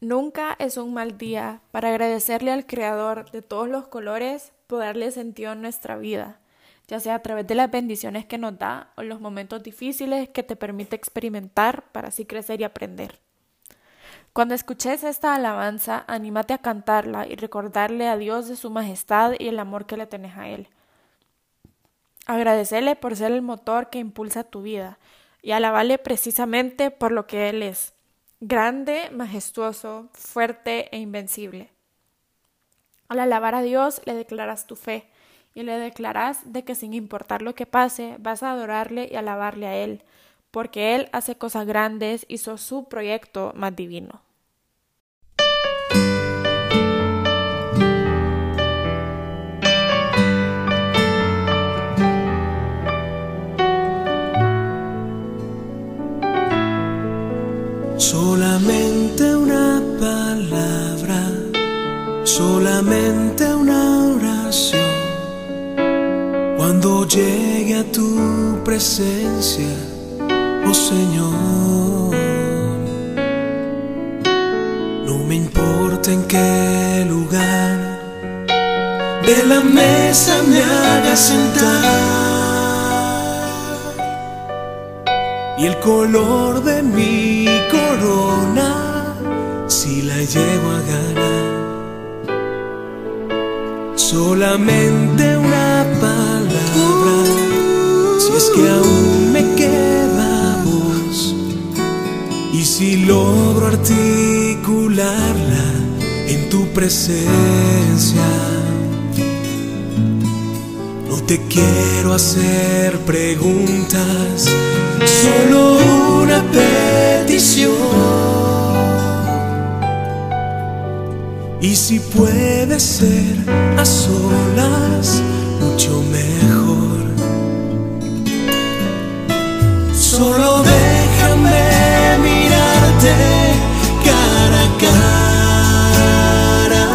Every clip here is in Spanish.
Nunca es un mal día para agradecerle al Creador de todos los colores por darle sentido a nuestra vida, ya sea a través de las bendiciones que nos da o los momentos difíciles que te permite experimentar para así crecer y aprender. Cuando escuches esta alabanza, anímate a cantarla y recordarle a Dios de su majestad y el amor que le tenés a Él. Agradecerle por ser el motor que impulsa tu vida y alabarle precisamente por lo que Él es grande, majestuoso, fuerte e invencible. Al alabar a Dios le declaras tu fe y le declaras de que sin importar lo que pase vas a adorarle y alabarle a Él, porque Él hace cosas grandes hizo su proyecto más divino. Solamente una oración. Cuando llegue a tu presencia, oh Señor, no me importa en qué lugar de la mesa me haga sentar. y el color de mi corona si la llevo a ganar. Solamente una palabra, si es que aún me queda voz, y si logro articularla en tu presencia. No te quiero hacer preguntas solo Y si puede ser a solas, mucho mejor. Solo déjame mirarte cara a cara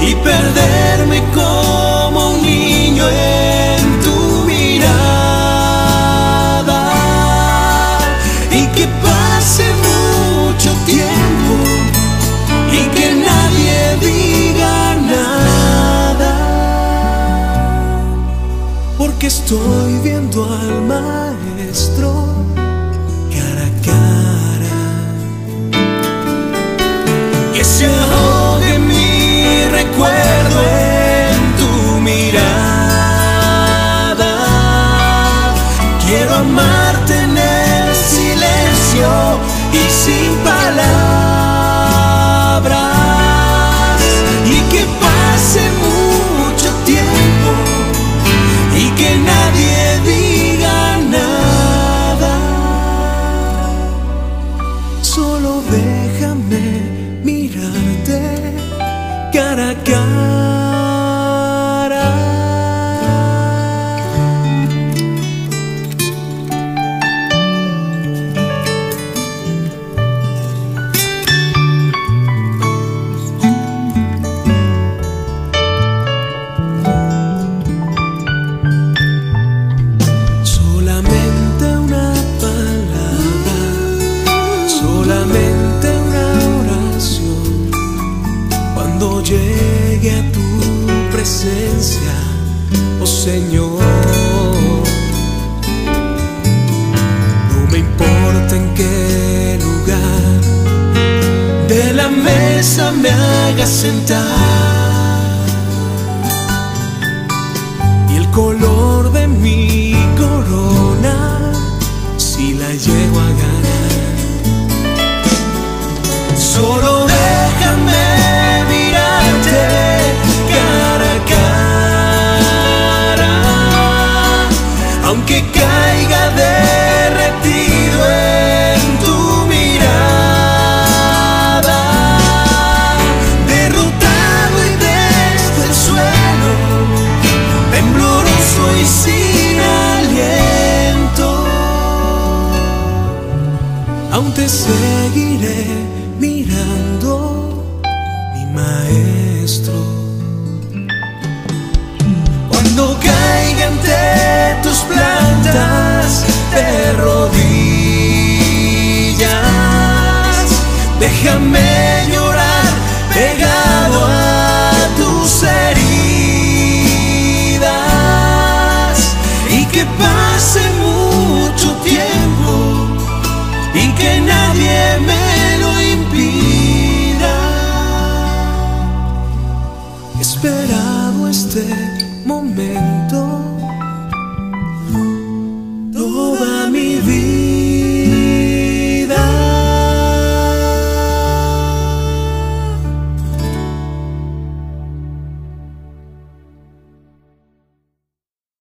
y perderme como porque estoy viendo al maestro cara a cara que se ahogue mi recuerdo en tu mirada. Quiero amarte en el silencio y sin palabras Señor, no me importa en qué lugar de la mesa me hagas sentar y el color de mi corona si la llego a ganar. Seguiré mirando, mi maestro. Cuando caiga ante tus plantas de rodillas, déjame that